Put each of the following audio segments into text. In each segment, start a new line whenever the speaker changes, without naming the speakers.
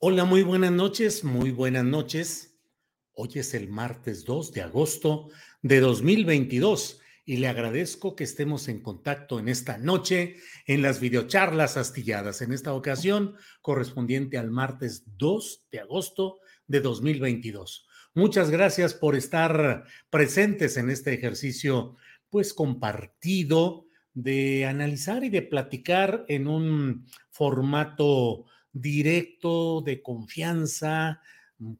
Hola, muy buenas noches, muy buenas noches. Hoy es el martes 2 de agosto de 2022 y le agradezco que estemos en contacto en esta noche en las videocharlas astilladas, en esta ocasión correspondiente al martes 2 de agosto de 2022. Muchas gracias por estar presentes en este ejercicio, pues compartido, de analizar y de platicar en un formato directo, de confianza,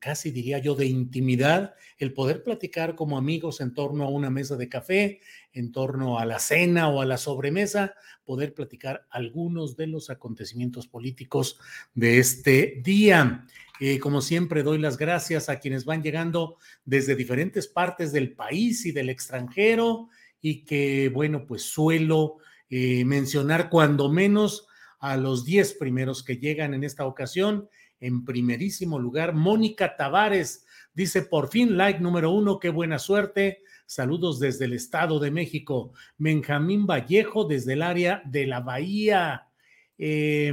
casi diría yo de intimidad, el poder platicar como amigos en torno a una mesa de café, en torno a la cena o a la sobremesa, poder platicar algunos de los acontecimientos políticos de este día. Eh, como siempre, doy las gracias a quienes van llegando desde diferentes partes del país y del extranjero y que, bueno, pues suelo eh, mencionar cuando menos a los 10 primeros que llegan en esta ocasión. En primerísimo lugar, Mónica Tavares dice, por fin, like número uno, qué buena suerte. Saludos desde el Estado de México. Benjamín Vallejo desde el área de la Bahía. Eh,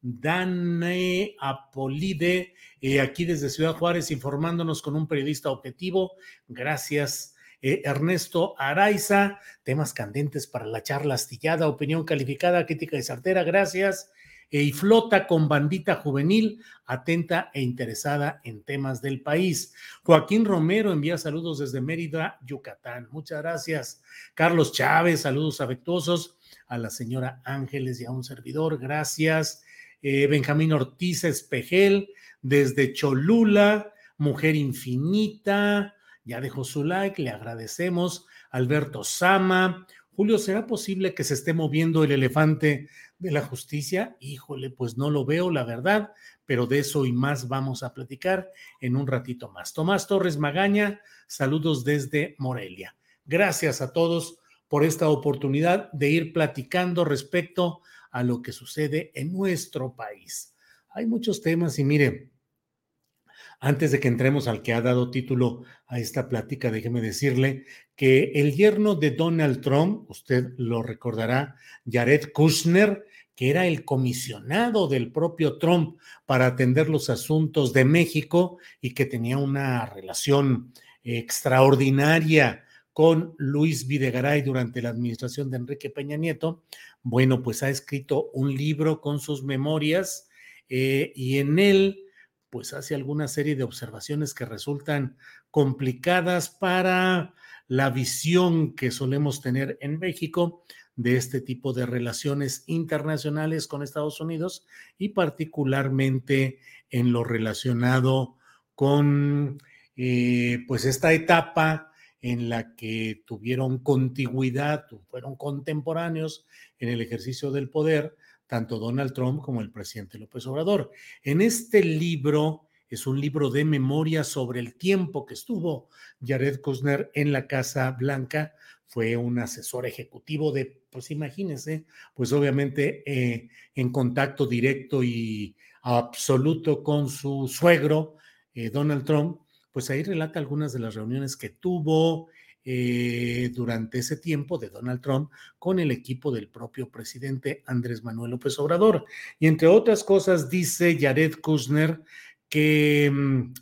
Dane Apolide, eh, aquí desde Ciudad Juárez, informándonos con un periodista objetivo. Gracias. Eh, Ernesto Araiza, temas candentes para la charla astillada, opinión calificada, crítica y sartera, gracias. Eh, y flota con bandita juvenil, atenta e interesada en temas del país. Joaquín Romero envía saludos desde Mérida, Yucatán. Muchas gracias. Carlos Chávez, saludos afectuosos a la señora Ángeles y a un servidor, gracias. Eh, Benjamín Ortiz Espejel, desde Cholula, Mujer Infinita, ya dejó su like, le agradecemos. Alberto Sama, Julio, ¿será posible que se esté moviendo el elefante de la justicia? Híjole, pues no lo veo, la verdad, pero de eso y más vamos a platicar en un ratito más. Tomás Torres Magaña, saludos desde Morelia. Gracias a todos por esta oportunidad de ir platicando respecto a lo que sucede en nuestro país. Hay muchos temas y mire, antes de que entremos al que ha dado título a esta plática, déjeme decirle que el yerno de Donald Trump, usted lo recordará, Jared Kushner, que era el comisionado del propio Trump para atender los asuntos de México y que tenía una relación extraordinaria con Luis Videgaray durante la administración de Enrique Peña Nieto, bueno, pues ha escrito un libro con sus memorias eh, y en él pues hace alguna serie de observaciones que resultan complicadas para la visión que solemos tener en México de este tipo de relaciones internacionales con Estados Unidos y particularmente en lo relacionado con eh, pues esta etapa en la que tuvieron contigüidad, fueron contemporáneos en el ejercicio del poder tanto Donald Trump como el presidente López Obrador. En este libro, es un libro de memoria sobre el tiempo que estuvo Jared Kushner en la Casa Blanca. Fue un asesor ejecutivo de, pues imagínense, pues obviamente eh, en contacto directo y absoluto con su suegro, eh, Donald Trump, pues ahí relata algunas de las reuniones que tuvo, eh, durante ese tiempo de Donald Trump con el equipo del propio presidente Andrés Manuel López Obrador. Y entre otras cosas dice Jared Kushner que, mm,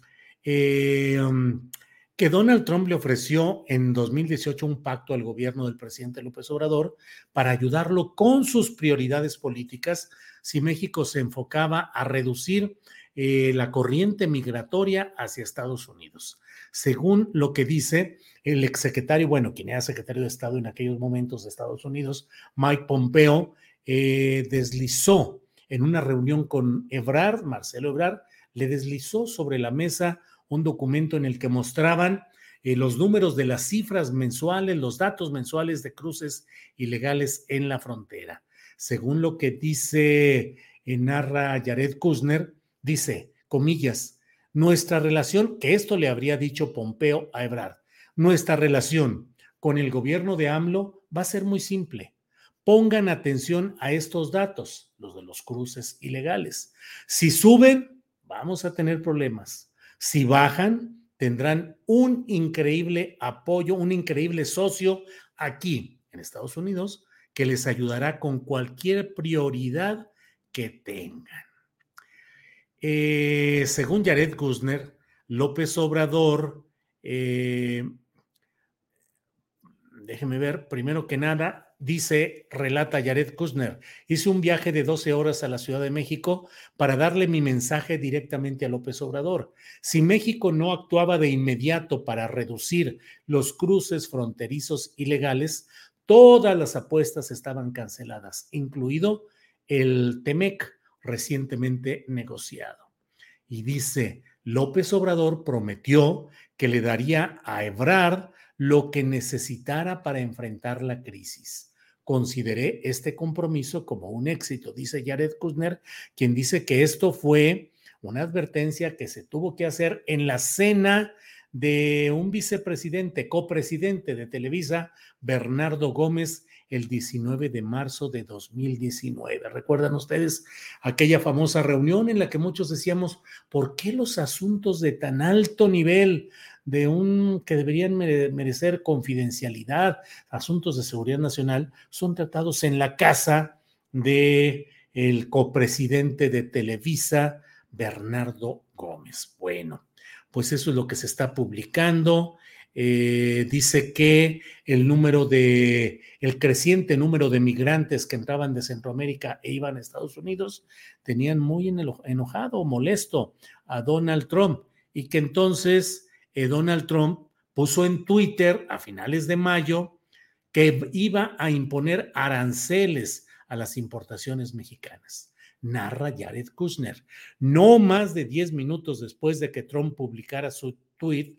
eh, mm, que Donald Trump le ofreció en 2018 un pacto al gobierno del presidente López Obrador para ayudarlo con sus prioridades políticas si México se enfocaba a reducir eh, la corriente migratoria hacia Estados Unidos. Según lo que dice el exsecretario, bueno, quien era secretario de Estado en aquellos momentos de Estados Unidos, Mike Pompeo, eh, deslizó en una reunión con Ebrard, Marcelo Ebrard, le deslizó sobre la mesa un documento en el que mostraban eh, los números de las cifras mensuales, los datos mensuales de cruces ilegales en la frontera. Según lo que dice, narra Jared Kushner, dice, comillas, nuestra relación, que esto le habría dicho Pompeo a Ebrard, nuestra relación con el gobierno de AMLO va a ser muy simple. Pongan atención a estos datos, los de los cruces ilegales. Si suben, vamos a tener problemas. Si bajan, tendrán un increíble apoyo, un increíble socio aquí en Estados Unidos que les ayudará con cualquier prioridad que tengan. Eh, según Jared Kushner, López Obrador eh, déjeme ver, primero que nada, dice, relata Jared Kushner, hice un viaje de 12 horas a la Ciudad de México para darle mi mensaje directamente a López Obrador. Si México no actuaba de inmediato para reducir los cruces fronterizos ilegales, todas las apuestas estaban canceladas, incluido el TEMEC recientemente negociado. Y dice, López Obrador prometió que le daría a Ebrard lo que necesitara para enfrentar la crisis. Consideré este compromiso como un éxito, dice Jared Kushner, quien dice que esto fue una advertencia que se tuvo que hacer en la cena de un vicepresidente, copresidente de Televisa, Bernardo Gómez, el 19 de marzo de 2019. ¿Recuerdan ustedes aquella famosa reunión en la que muchos decíamos, ¿por qué los asuntos de tan alto nivel de un que deberían merecer confidencialidad, asuntos de seguridad nacional, son tratados en la casa de el copresidente de Televisa, Bernardo Gómez. Bueno, pues eso es lo que se está publicando. Eh, dice que el número de, el creciente número de migrantes que entraban de Centroamérica e iban a Estados Unidos tenían muy enojado, molesto a Donald Trump y que entonces eh, Donald Trump puso en Twitter a finales de mayo que iba a imponer aranceles a las importaciones mexicanas. Narra Jared Kushner. No más de 10 minutos después de que Trump publicara su tweet,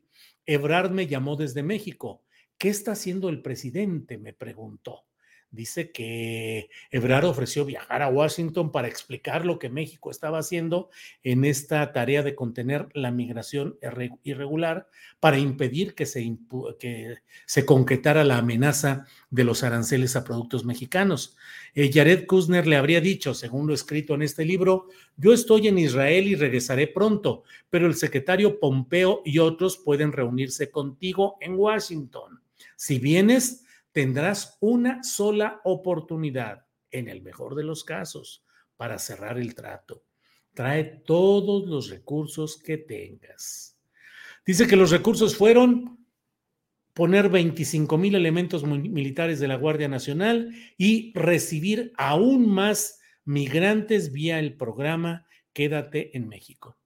Ebrard me llamó desde México. ¿Qué está haciendo el presidente? me preguntó dice que Ebrard ofreció viajar a Washington para explicar lo que México estaba haciendo en esta tarea de contener la migración irregular para impedir que se, que se concretara la amenaza de los aranceles a productos mexicanos. Eh, Jared Kushner le habría dicho, según lo escrito en este libro, yo estoy en Israel y regresaré pronto, pero el secretario Pompeo y otros pueden reunirse contigo en Washington. Si vienes, tendrás una sola oportunidad, en el mejor de los casos, para cerrar el trato. Trae todos los recursos que tengas. Dice que los recursos fueron poner 25 mil elementos militares de la Guardia Nacional y recibir aún más migrantes vía el programa Quédate en México.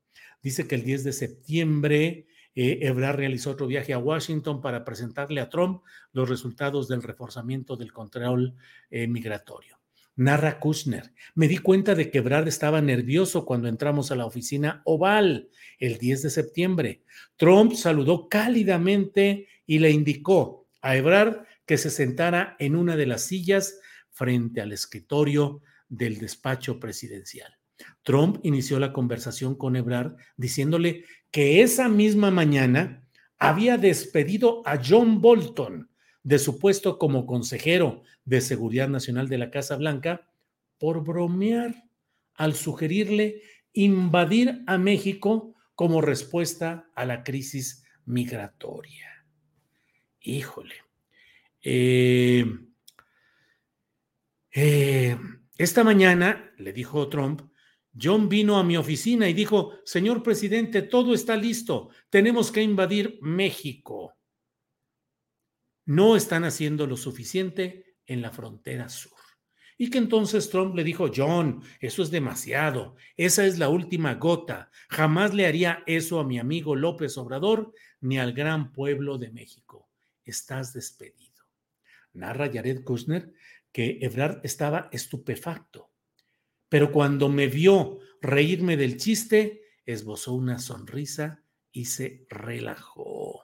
Dice que el 10 de septiembre eh, Ebrard realizó otro viaje a Washington para presentarle a Trump los resultados del reforzamiento del control eh, migratorio. Narra Kushner, me di cuenta de que Ebrard estaba nervioso cuando entramos a la oficina oval el 10 de septiembre. Trump saludó cálidamente y le indicó a Ebrard que se sentara en una de las sillas frente al escritorio del despacho presidencial. Trump inició la conversación con Ebrard diciéndole que esa misma mañana había despedido a John Bolton de su puesto como consejero de Seguridad Nacional de la Casa Blanca por bromear al sugerirle invadir a México como respuesta a la crisis migratoria. híjole. Eh, eh, esta mañana, le dijo Trump, John vino a mi oficina y dijo, señor presidente, todo está listo, tenemos que invadir México. No están haciendo lo suficiente en la frontera sur. Y que entonces Trump le dijo, John, eso es demasiado, esa es la última gota, jamás le haría eso a mi amigo López Obrador ni al gran pueblo de México. Estás despedido. Narra Jared Kushner que Ebrard estaba estupefacto pero cuando me vio reírme del chiste, esbozó una sonrisa y se relajó.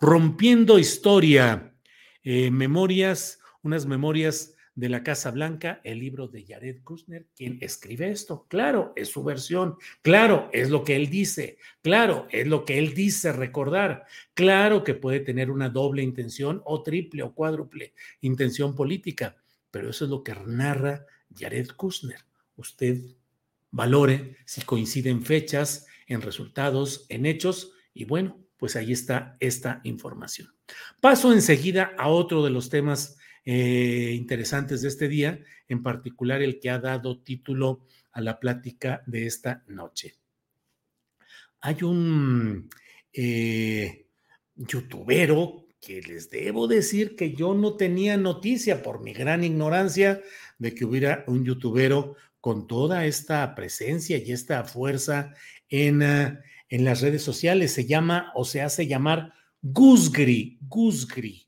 Rompiendo historia, eh, memorias, unas memorias de la Casa Blanca, el libro de Jared Kushner, quien escribe esto. Claro, es su versión, claro, es lo que él dice, claro, es lo que él dice recordar, claro que puede tener una doble intención o triple o cuádruple intención política, pero eso es lo que narra Jared Kushner usted valore si coinciden fechas, en resultados, en hechos, y bueno, pues ahí está esta información. Paso enseguida a otro de los temas eh, interesantes de este día, en particular el que ha dado título a la plática de esta noche. Hay un eh, youtubero que les debo decir que yo no tenía noticia por mi gran ignorancia de que hubiera un youtubero con toda esta presencia y esta fuerza en, ah, en las redes sociales. Se llama o se hace llamar Gusgri. Gusgri.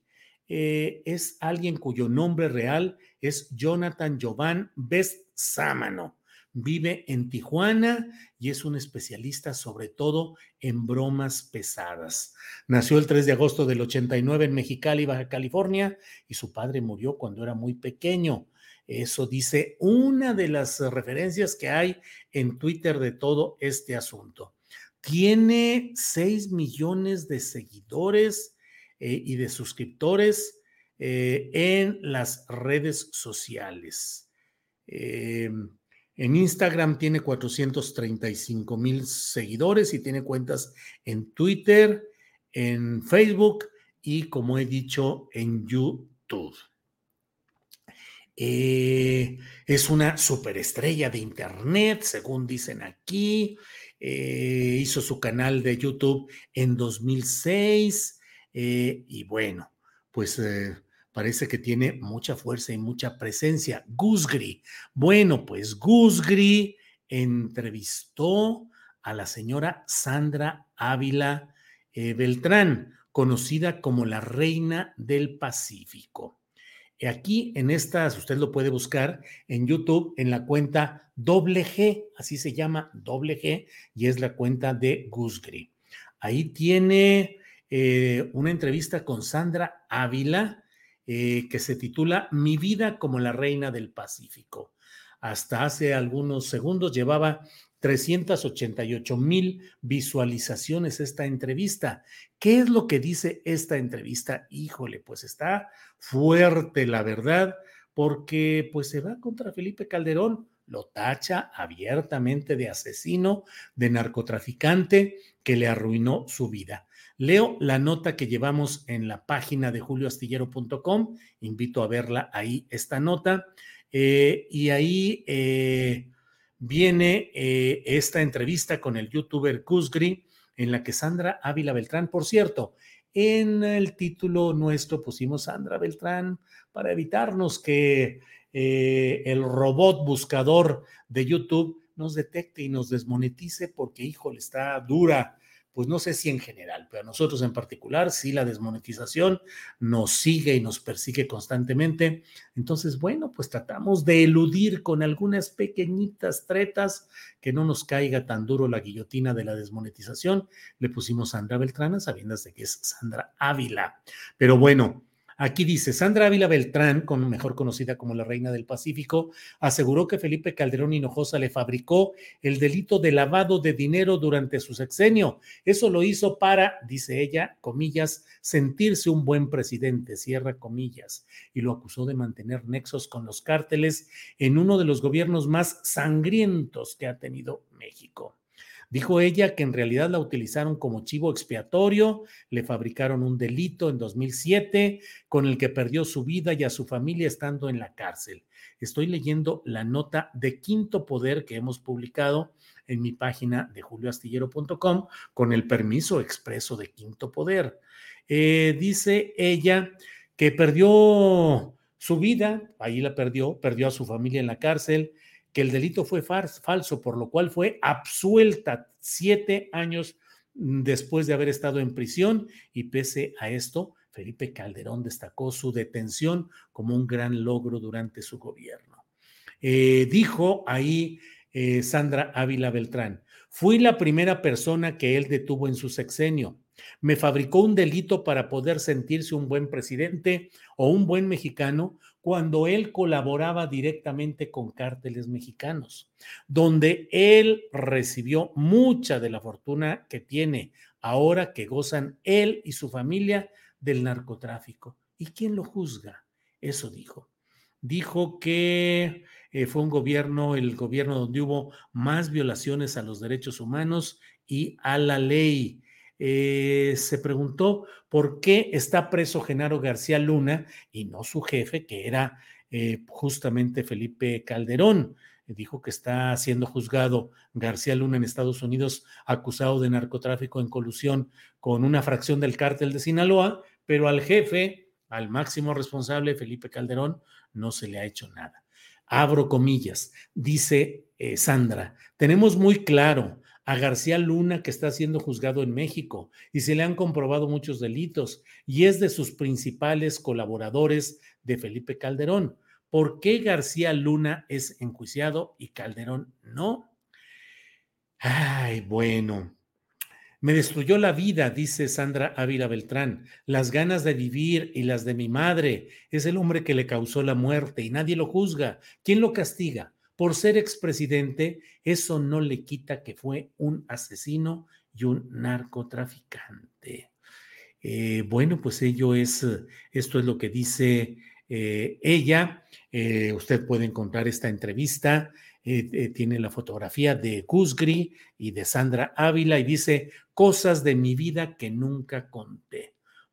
Eh, es alguien cuyo nombre real es Jonathan Jovan Best Sámano. Vive en Tijuana y es un especialista sobre todo en bromas pesadas. Nació el 3 de agosto del 89 en Mexicali, Baja California, y su padre murió cuando era muy pequeño. Eso dice una de las referencias que hay en Twitter de todo este asunto. Tiene 6 millones de seguidores eh, y de suscriptores eh, en las redes sociales. Em, en Instagram tiene 435 mil seguidores y tiene cuentas en Twitter, en Facebook y, como he dicho, en YouTube. Eh, es una superestrella de Internet, según dicen aquí. Eh, hizo su canal de YouTube en 2006 eh, y bueno, pues parece que tiene mucha fuerza y mucha presencia. Gusgri. Bueno, pues Gusgri entrevistó a la señora Sandra Ávila Beltrán, conocida como la Reina del Pacífico. Aquí en estas, usted lo puede buscar en YouTube en la cuenta doble G, así se llama doble G, y es la cuenta de Gusgri. Ahí tiene eh, una entrevista con Sandra Ávila eh, que se titula Mi vida como la reina del Pacífico. Hasta hace algunos segundos llevaba 388 mil visualizaciones esta entrevista. ¿Qué es lo que dice esta entrevista? Híjole, pues está fuerte, la verdad, porque pues se va contra Felipe Calderón, lo tacha abiertamente de asesino, de narcotraficante que le arruinó su vida. Leo la nota que llevamos en la página de julioastillero.com, invito a verla ahí, esta nota, eh, y ahí... Eh, viene eh, esta entrevista con el youtuber Kuzgri, en la que Sandra Ávila Beltrán, por cierto, en el título nuestro pusimos Sandra Beltrán para evitarnos que eh, el robot buscador de YouTube nos detecte y nos desmonetice porque, híjole, está dura pues no sé si en general, pero a nosotros en particular, si la desmonetización nos sigue y nos persigue constantemente. Entonces, bueno, pues tratamos de eludir con algunas pequeñitas tretas que no nos caiga tan duro la guillotina de la desmonetización. Le pusimos Sandra Beltrán, sabiendo de que es Sandra Ávila. Pero bueno, Aquí dice, Sandra Ávila Beltrán, mejor conocida como la Reina del Pacífico, aseguró que Felipe Calderón Hinojosa le fabricó el delito de lavado de dinero durante su sexenio. Eso lo hizo para, dice ella, comillas, sentirse un buen presidente, cierra comillas, y lo acusó de mantener nexos con los cárteles en uno de los gobiernos más sangrientos que ha tenido México. Dijo ella que en realidad la utilizaron como chivo expiatorio, le fabricaron un delito en 2007 con el que perdió su vida y a su familia estando en la cárcel. Estoy leyendo la nota de Quinto Poder que hemos publicado en mi página de julioastillero.com con el permiso expreso de Quinto Poder. Eh, dice ella que perdió su vida, ahí la perdió, perdió a su familia en la cárcel, que el delito fue falso, por lo cual fue absuelta siete años después de haber estado en prisión y pese a esto, Felipe Calderón destacó su detención como un gran logro durante su gobierno. Eh, dijo ahí eh, Sandra Ávila Beltrán, fui la primera persona que él detuvo en su sexenio. Me fabricó un delito para poder sentirse un buen presidente o un buen mexicano cuando él colaboraba directamente con cárteles mexicanos, donde él recibió mucha de la fortuna que tiene ahora que gozan él y su familia del narcotráfico. ¿Y quién lo juzga? Eso dijo. Dijo que eh, fue un gobierno, el gobierno donde hubo más violaciones a los derechos humanos y a la ley. Eh, se preguntó por qué está preso Genaro García Luna y no su jefe, que era eh, justamente Felipe Calderón. Dijo que está siendo juzgado García Luna en Estados Unidos acusado de narcotráfico en colusión con una fracción del cártel de Sinaloa, pero al jefe, al máximo responsable, Felipe Calderón, no se le ha hecho nada. Abro comillas, dice eh, Sandra, tenemos muy claro a García Luna, que está siendo juzgado en México y se le han comprobado muchos delitos y es de sus principales colaboradores de Felipe Calderón. ¿Por qué García Luna es enjuiciado y Calderón no? Ay, bueno. Me destruyó la vida, dice Sandra Ávila Beltrán, las ganas de vivir y las de mi madre. Es el hombre que le causó la muerte y nadie lo juzga. ¿Quién lo castiga? Por ser expresidente, eso no le quita que fue un asesino y un narcotraficante. Eh, bueno, pues ello es, esto es lo que dice eh, ella. Eh, usted puede encontrar esta entrevista. tiene la fotografía de Gusgri y de Sandra Ávila y dice cosas de mi vida que nunca conté.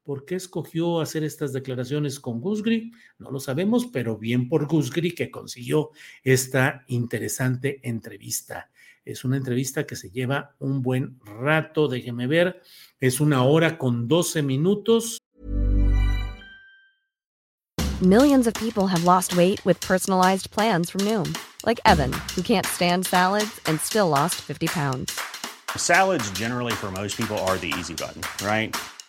¿Por qué escogió hacer estas declaraciones con Gusgri? No lo sabemos, pero bien por Gusgri que consiguió esta interesante entrevista. Es una entrevista que se lleva un buen rato, déjeme ver, es una hora con 12 minutos.
Millions of people have lost weight with personalized plans from Noom, like Evan, who can't stand salads and still lost 50 pounds.
Salads generally for most people are the easy button, right?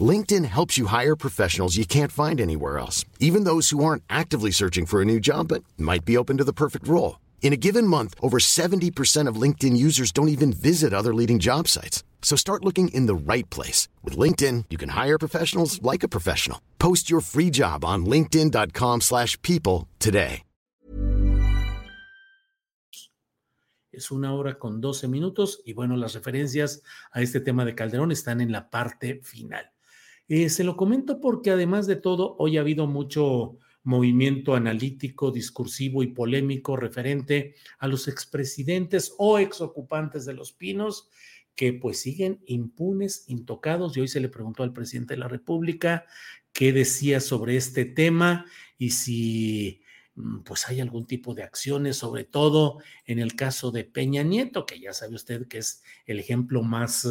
LinkedIn helps you hire professionals you can't find anywhere else, even those who aren't actively searching for a new job but might be open to the perfect role. In a given month, over 70% of LinkedIn users don't even visit other leading job sites. So start looking in the right place. With LinkedIn, you can hire professionals like a professional. Post your free job on linkedin.com slash people today.
Es una hora con 12 minutos y bueno, las referencias a este tema de Calderón están en la parte final. Eh, se lo comento porque además de todo, hoy ha habido mucho movimiento analítico, discursivo y polémico referente a los expresidentes o exocupantes de los pinos que pues siguen impunes, intocados. Y hoy se le preguntó al presidente de la República qué decía sobre este tema y si pues hay algún tipo de acciones, sobre todo en el caso de Peña Nieto, que ya sabe usted que es el ejemplo más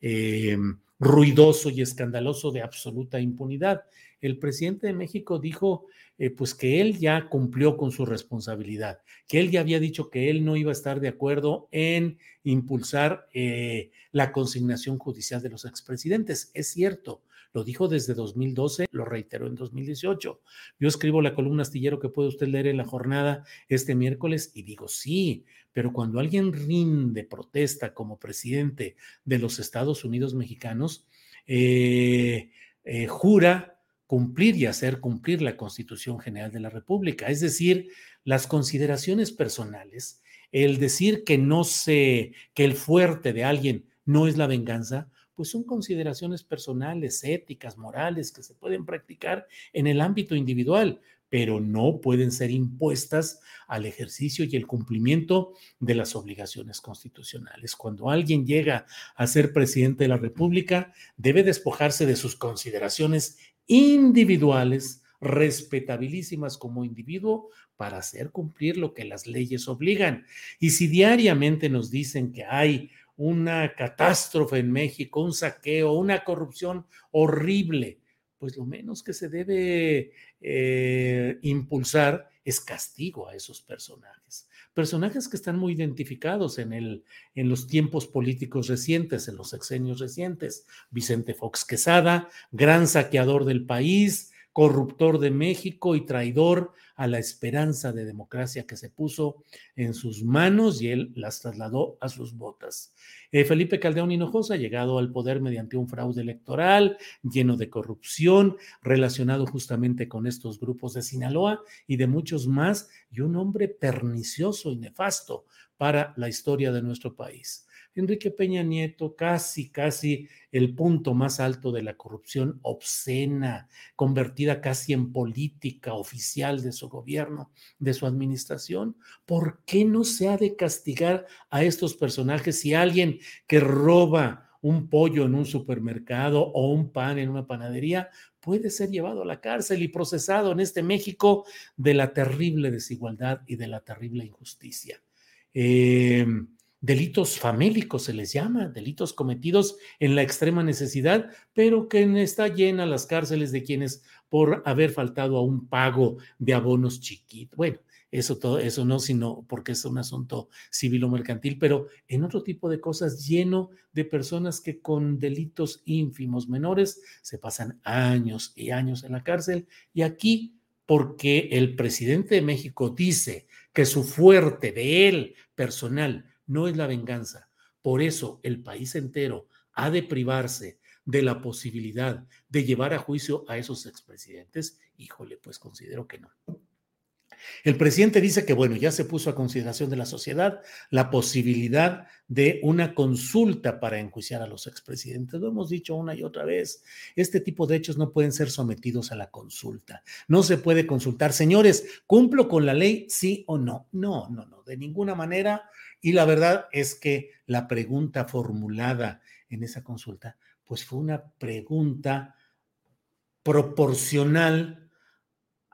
eh, ruidoso y escandaloso de absoluta impunidad. El presidente de México dijo eh, pues que él ya cumplió con su responsabilidad, que él ya había dicho que él no iba a estar de acuerdo en impulsar eh, la consignación judicial de los expresidentes. Es cierto, Lo dijo desde 2012, lo reiteró en 2018. Yo escribo la columna astillero que puede usted leer en la jornada este miércoles y digo, sí, pero cuando alguien rinde protesta como presidente de los Estados Unidos mexicanos, eh, eh, jura cumplir y hacer cumplir la Constitución General de la República. Es decir, las consideraciones personales, el decir que no sé, que el fuerte de alguien no es la venganza, pues son consideraciones personales, éticas, morales que se pueden practicar en el ámbito individual, pero no pueden ser impuestas al ejercicio y el cumplimiento de las obligaciones constitucionales. Cuando alguien llega a ser presidente de la República, debe despojarse de sus consideraciones individuales, respetabilísimas como individuo, para hacer cumplir lo que las leyes obligan. Y si diariamente nos dicen que hay una catástrofe en México, un saqueo, una corrupción horrible, pues lo menos que se debe eh, impulsar es castigo a esos personajes. Personajes que están muy identificados en, el, en los tiempos políticos recientes, en los sexenios recientes. Vicente Fox Quesada, gran saqueador del país, corruptor de México y traidor a la esperanza de democracia que se puso en sus manos y él las trasladó a sus botas. Eh, Felipe Caldeón Hinojosa, llegado al poder mediante un fraude electoral lleno de corrupción, relacionado justamente con estos grupos de Sinaloa y de muchos más, y un hombre pernicioso y nefasto para la historia de nuestro país. Enrique Peña Nieto, casi, casi el punto más alto de la corrupción obscena, convertida casi en política oficial de su gobierno, de su administración. ¿Por qué no se ha de castigar a estos personajes si alguien que roba un pollo en un supermercado o un pan en una panadería puede ser llevado a la cárcel y procesado en este México de la terrible desigualdad y de la terrible injusticia? Eh, delitos famélicos se les llama, delitos cometidos en la extrema necesidad, pero que está llena las cárceles de quienes por haber faltado a un pago de abonos chiquitos. Bueno, eso todo, eso no, sino porque es un asunto civil o mercantil, pero en otro tipo de cosas lleno de personas que con delitos ínfimos menores se pasan años y años en la cárcel y aquí porque el presidente de México dice que su fuerte de él personal no es la venganza. Por eso el país entero ha de privarse de la posibilidad de llevar a juicio a esos expresidentes. Híjole, pues considero que no. El presidente dice que, bueno, ya se puso a consideración de la sociedad la posibilidad de una consulta para enjuiciar a los expresidentes. Lo hemos dicho una y otra vez. Este tipo de hechos no pueden ser sometidos a la consulta. No se puede consultar, señores, ¿cumplo con la ley? Sí o no. No, no, no, de ninguna manera. Y la verdad es que la pregunta formulada en esa consulta, pues fue una pregunta proporcional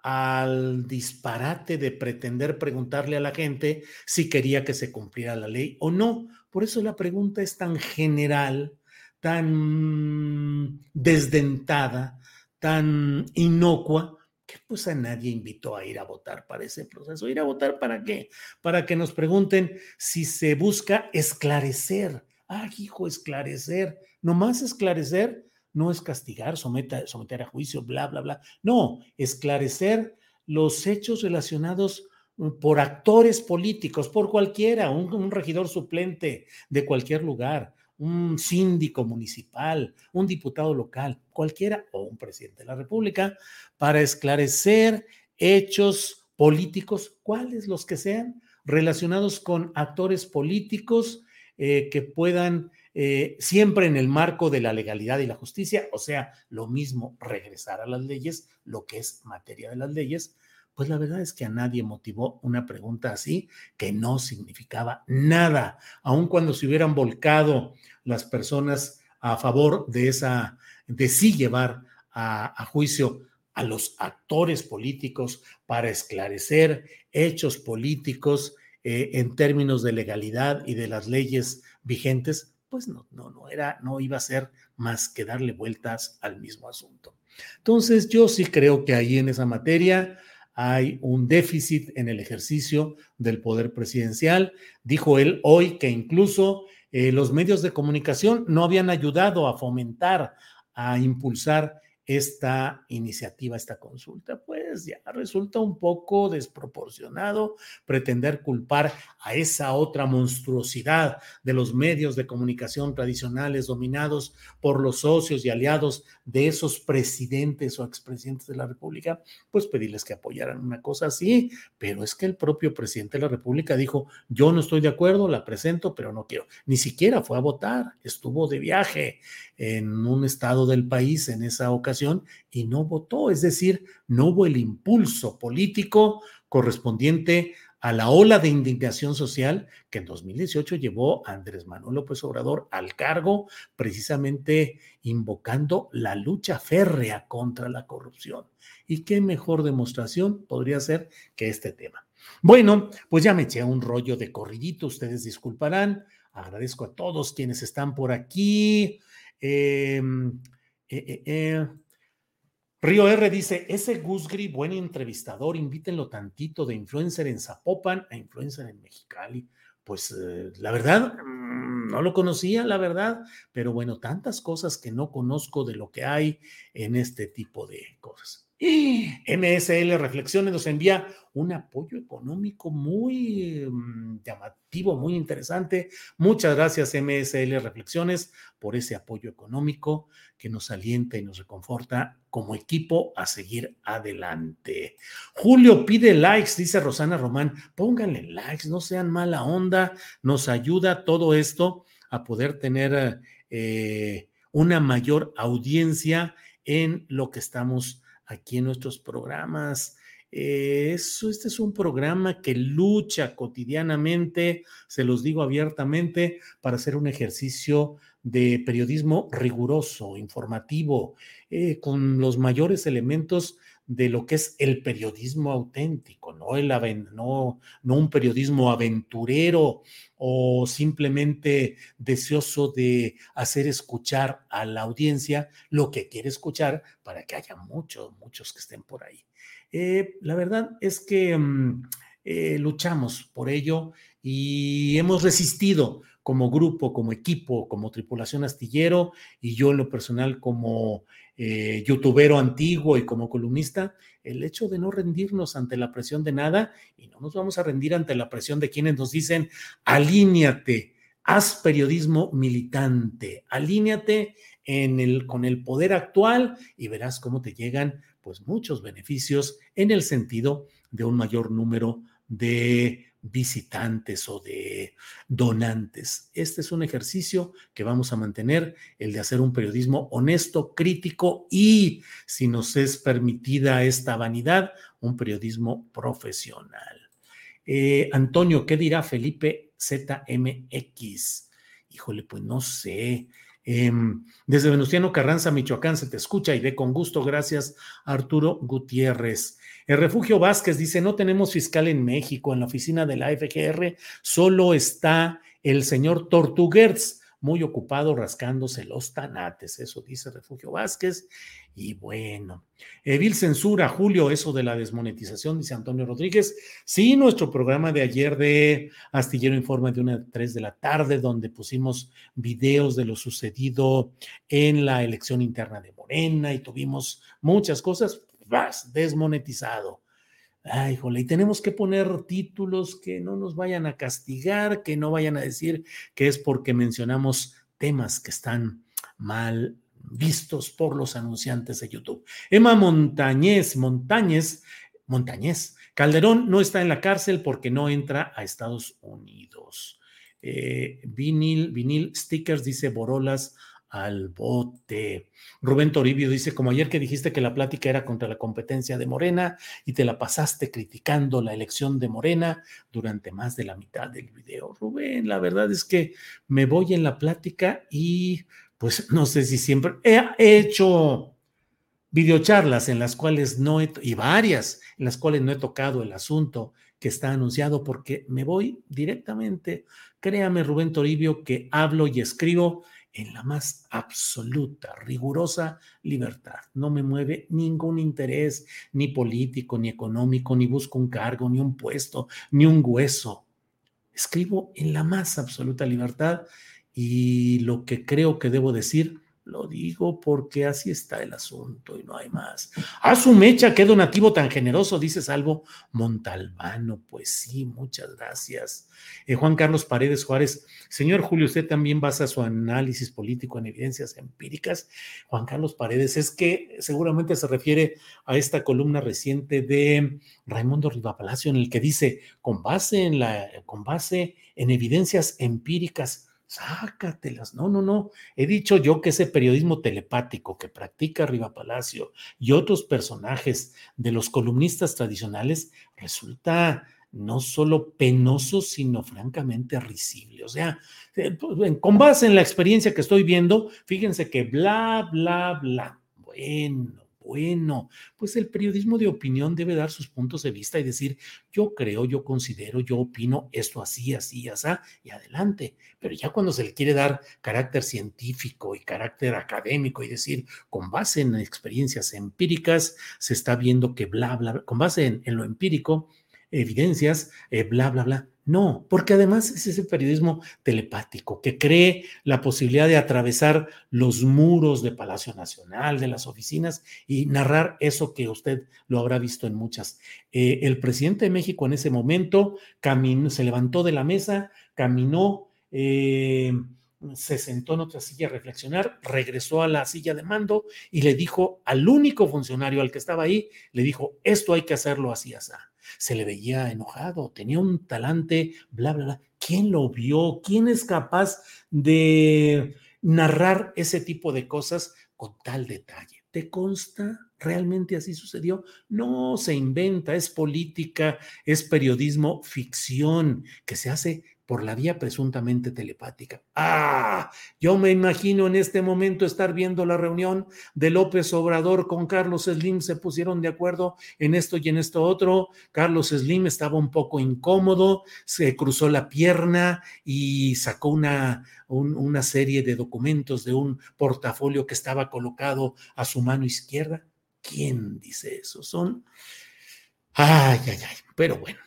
al disparate de pretender preguntarle a la gente si quería que se cumpliera la ley o no. Por eso la pregunta es tan general, tan desdentada, tan inocua, que pues a nadie invitó a ir a votar para ese proceso. ¿Ir a votar para qué? Para que nos pregunten si se busca esclarecer. Ah, hijo, esclarecer. Nomás esclarecer no es castigar, someter a juicio, bla, bla, bla. No, esclarecer los hechos relacionados mm, por actores políticos, por cualquiera, un, regidor suplente de cualquier lugar, un síndico municipal, un diputado local, cualquiera, o un presidente de la República, para esclarecer hechos políticos, cuáles los que sean, relacionados con actores políticos eh, que puedan eh, siempre en el marco de la legalidad y la justicia, o sea, lo mismo regresar a las leyes, lo que es materia de las leyes, pues la verdad es que a nadie motivó una pregunta así que no significaba nada, aun cuando se hubieran volcado las personas a favor de esa, de sí llevar a, juicio a los actores políticos para esclarecer hechos políticos eh, en términos de legalidad y de las leyes vigentes, pues no, no, no era, no iba a ser más que darle vueltas al mismo asunto. Entonces, yo sí creo que ahí en esa materia hay un déficit en el ejercicio del poder presidencial. Dijo él hoy que incluso eh, los medios de comunicación no habían ayudado a fomentar a impulsar esta iniciativa, esta consulta, pues ya resulta un poco desproporcionado pretender culpar a esa otra monstruosidad de los medios de comunicación tradicionales dominados por los socios y aliados de esos presidentes o expresidentes de la República, pues pedirles que apoyaran una cosa así, pero es que el propio presidente de la República dijo, yo no estoy de acuerdo, la presento, pero no quiero. Ni siquiera fue a votar, estuvo de viaje en un estado del país en esa ocasión y no votó, es decir, no hubo el impulso político correspondiente a la ola de indignación social que en 2018 llevó a Andrés Manuel López Obrador al cargo, precisamente invocando la lucha férrea contra la corrupción. ¿Y qué mejor demostración podría ser que este tema? Bueno, pues ya me eché un rollo de corridito, ustedes disculparán. Agradezco a todos quienes están por aquí. Em, eh, eh, eh, Río R dice, ese Gusgri, buen entrevistador, invítenlo tantito de influencer en Zapopan a influencer en Mexicali. Pues la verdad, mm, no lo conocía, la verdad, pero bueno, tantas cosas que no conozco de lo que hay en este tipo de cosas. MSL Reflexiones nos envía un apoyo económico muy mm, llamativo, muy interesante. Muchas gracias MSL Reflexiones por ese apoyo económico que nos alienta y nos reconforta como equipo a seguir adelante. Julio pide likes, dice Rosana Román. Pónganle likes, no sean mala onda. Nos ayuda todo esto a poder tener eh, una mayor audiencia en lo que estamos aquí en nuestros programas. Eso, este es un programa que lucha cotidianamente, se los digo abiertamente, para hacer un ejercicio de periodismo riguroso, informativo, eh, con los mayores elementos de lo que es el periodismo auténtico, no, el, no, no un periodismo aventurero o simplemente deseoso de hacer escuchar a la audiencia lo que quiere escuchar para que haya muchos, muchos que estén por ahí. Eh, la verdad es que mm, eh, luchamos por ello y hemos resistido como grupo, como equipo, como tripulación astillero y yo en lo personal como eh, youtubero antiguo y como columnista, el hecho de no rendirnos ante la presión de nada y no nos vamos a rendir ante la presión de quienes nos dicen, alíñate, haz periodismo militante, alíñate en el, con el poder actual y verás cómo te llegan pues muchos beneficios en el sentido de un mayor número de visitantes o de donantes. Este es un ejercicio que vamos a mantener, el de hacer un periodismo honesto, crítico y, si nos es permitida esta vanidad, un periodismo profesional. Eh, Antonio, ¿qué dirá Felipe ZMX? Híjole, pues no sé. Em, desde Venustiano Carranza, Michoacán, se te escucha y ve con gusto. Gracias, Arturo Gutiérrez. El Refugio Vázquez dice, no tenemos fiscal en México, en la oficina de la FGR solo está el señor Tortuguerz, muy ocupado rascándose los tanates, eso dice Refugio Vázquez. Y bueno, Evil Censura, Julio, eso de la desmonetización, dice Antonio Rodríguez. Sí, nuestro programa de ayer de Astillero Informa de una a tres de la tarde, donde pusimos videos de lo sucedido en la elección interna de Morena y tuvimos muchas cosas, vas, desmonetizado. Ay, jole, y tenemos que poner títulos que no nos vayan a castigar, que no vayan a decir que es porque mencionamos temas que están mal vistos por los anunciantes de YouTube. Emma Montañez, Montañez, Montañez, Calderón no está en la cárcel porque no entra a Estados Unidos. Eh, vinil, vinil stickers, dice Borolas al bote. Rubén Toribio dice, como ayer que dijiste que la plática era contra la competencia de Morena y te la pasaste criticando la elección de Morena durante más de la mitad del video. Rubén, la verdad es que me voy en la plática y pues no sé si siempre he hecho videocharlas en las cuales no he, y varias en las cuales no he tocado el asunto que está anunciado porque me voy directamente, créame Rubén Toribio, que hablo y escribo en la más absoluta, rigurosa libertad. No me mueve ningún interés, ni político, ni económico, ni busco un cargo, ni un puesto, ni un hueso. Escribo en la más absoluta libertad y lo que creo que debo decir, Lo digo porque así está el asunto y no hay más. A su mecha, qué donativo tan generoso, dice Salvo Montalbano. Pues sí, muchas gracias. Eh, Juan Carlos Paredes Juárez, señor Julio, usted también basa su análisis político en evidencias empíricas. Juan Carlos Paredes, es que seguramente se refiere a esta columna reciente de Raimundo Rivapalacio en el que dice, con base en la, con base en evidencias empíricas sácatelas. No, no, no. He dicho yo que ese periodismo telepático que practica Riva Palacio y otros personajes de los columnistas tradicionales resulta no solo penoso, sino francamente risible. O sea, eh, pues, con base en la experiencia que estoy viendo, fíjense que bla, bla, bla. Bueno, bueno, pues el periodismo de opinión debe dar sus puntos de vista y decir, yo creo, yo considero, yo opino esto así, así, así, y adelante. Pero ya cuando se le quiere dar carácter científico y carácter académico y decir, con base en experiencias empíricas, se está viendo que bla, bla, bla con base en, en lo empírico, evidencias, eh, bla, bla, bla. No, porque además es ese periodismo telepático que cree la posibilidad de atravesar los muros de Palacio Nacional, de las oficinas y narrar eso que usted lo habrá visto en muchas. Eh, el presidente de México en ese momento caminó, se levantó de la mesa, caminó, eh, se sentó en otra silla a reflexionar, regresó a la silla de mando y le dijo al único funcionario al que estaba ahí, le dijo, esto hay que hacerlo así, así se le veía enojado, tenía un talante, bla, bla, bla. ¿Quién lo vio? ¿Quién es capaz de narrar ese tipo de cosas con tal detalle? ¿Te consta? ¿Realmente así sucedió? No se inventa, es política, es periodismo, ficción que se hace por la vía presuntamente telepática. Ah, yo me imagino en este momento estar viendo la reunión de López Obrador con Carlos Slim, se pusieron de acuerdo en esto y en esto otro. Carlos Slim estaba un poco incómodo, se cruzó la pierna y sacó una, una serie de documentos de un portafolio que estaba colocado a su mano izquierda. ¿Quién dice eso? Son... Ay, ay, ay, pero bueno.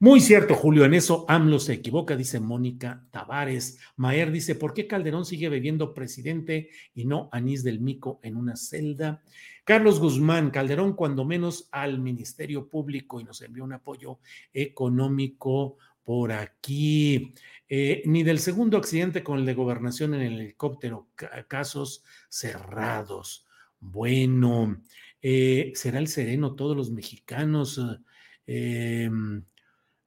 Muy cierto, Julio, en eso AMLO se equivoca, dice Mónica Tavares. Maer dice, ¿por qué Calderón sigue bebiendo presidente y no Anís del Mico en una celda? Carlos Guzmán, Calderón cuando menos al Ministerio Público y nos envió un apoyo económico por aquí. Eh, ni del segundo accidente con el de gobernación en el helicóptero, casos cerrados. Bueno, eh, será el sereno todos los mexicanos. Eh,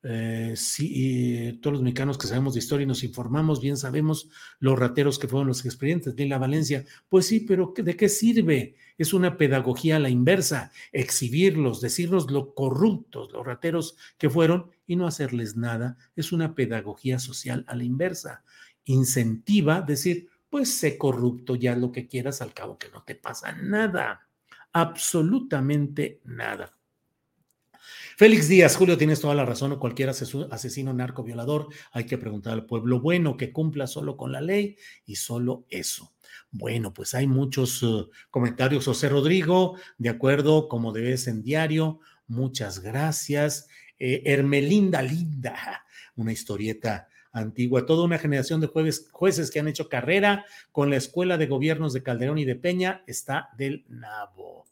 eh, sí, todos los mexicanos que sabemos de historia y nos informamos, bien sabemos los rateros que fueron los expedientes la Valencia. Pues sí, pero ¿de qué sirve? Es una pedagogía a la inversa, exhibirlos, decirnos lo corruptos, los rateros que fueron y no hacerles nada. Es una pedagogía social a la inversa. Incentiva decir, pues sé corrupto, ya lo que quieras, al cabo que no te pasa nada, absolutamente nada. Félix Díaz, Julio, tienes toda la razón, cualquier asesino, narco, violador, hay que preguntar al pueblo bueno que cumpla solo con la ley y solo eso. Bueno, pues hay muchos uh, comentarios. José Rodrigo, de acuerdo, como debes en diario, muchas gracias. Eh, Hermelinda Linda, una historieta antigua, toda una generación de jueces que han hecho carrera con la Escuela de Gobiernos de Calderón y de Peña, está del nabo.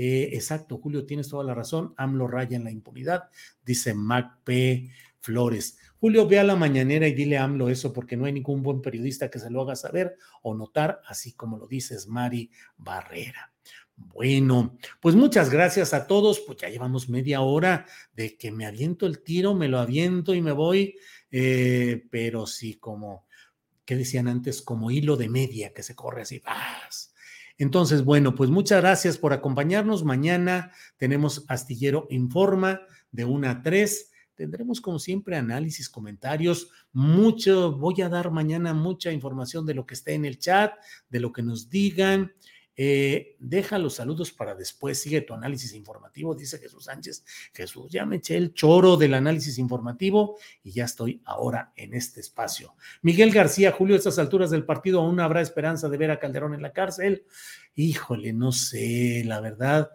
Eh, exacto, Julio, tienes toda la razón. AMLO raya en la impunidad, dice Mac P. Flores. Julio, ve a la mañanera y dile a AMLO eso porque no hay ningún buen periodista que se lo haga saber o notar, así como lo dices Mari Barrera. Bueno, pues muchas gracias a todos. Pues ya llevamos media hora de que me aviento el tiro, me lo aviento y me voy, eh, pero sí como, ¿qué decían antes? Como hilo de media que se corre así, ¡vas! Entonces, bueno, pues muchas gracias por acompañarnos. Mañana tenemos Astillero Informa de 1 a 3. Tendremos, como siempre, análisis, comentarios. Mucho, voy a dar mañana mucha información de lo que esté en el chat, de lo que nos digan. Eh, deja los saludos para después, sigue tu análisis informativo, dice Jesús Sánchez. Jesús, ya me eché el choro del análisis informativo y ya estoy ahora en este espacio. Miguel García, Julio, a estas alturas del partido aún habrá esperanza de ver a Calderón en la cárcel. Híjole, no sé, la verdad,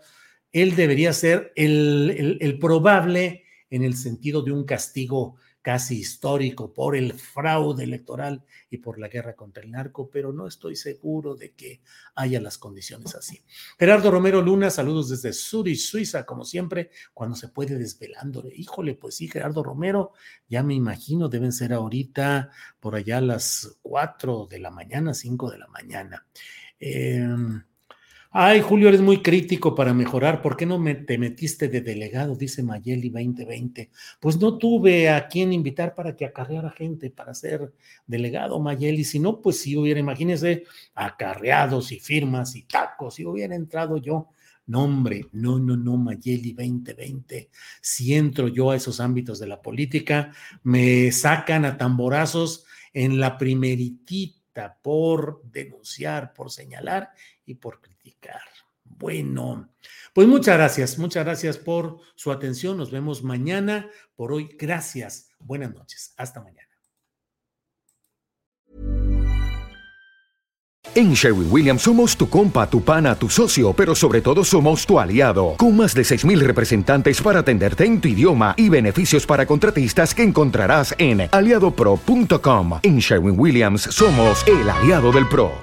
él debería ser el, el probable en el sentido de un castigo casi histórico por el fraude electoral y por la guerra contra el narco, pero no estoy seguro de que haya las condiciones así. Gerardo Romero Luna, saludos desde Zurich, Suiza, como siempre, cuando se puede desvelando. Híjole, pues sí, Gerardo Romero, ya me imagino, deben ser ahorita por allá las 4 de la mañana, 5 de la mañana. Eh, Ay, Julio, eres muy crítico para mejorar. ¿Por qué no me, te metiste de delegado? Dice Mayeli 2020. Pues no tuve a quién invitar para que acarreara gente para ser delegado, Mayeli. Si no, pues si hubiera, imagínese, acarreados y firmas y tacos, si hubiera entrado yo. No, hombre, no, no, no, Mayeli 2020. Si entro yo a esos ámbitos de la política, me sacan a tamborazos en la primeritita por denunciar, por señalar y por bueno, pues muchas gracias, muchas gracias por su atención. Nos vemos mañana. Por hoy, gracias. Buenas noches. Hasta mañana.
En Sherwin Williams somos tu compa, tu pana, tu socio, pero sobre todo somos tu aliado, con más de 6.000 representantes para atenderte en tu idioma y beneficios para contratistas que encontrarás en aliadopro.com. En Sherwin Williams somos el aliado del PRO.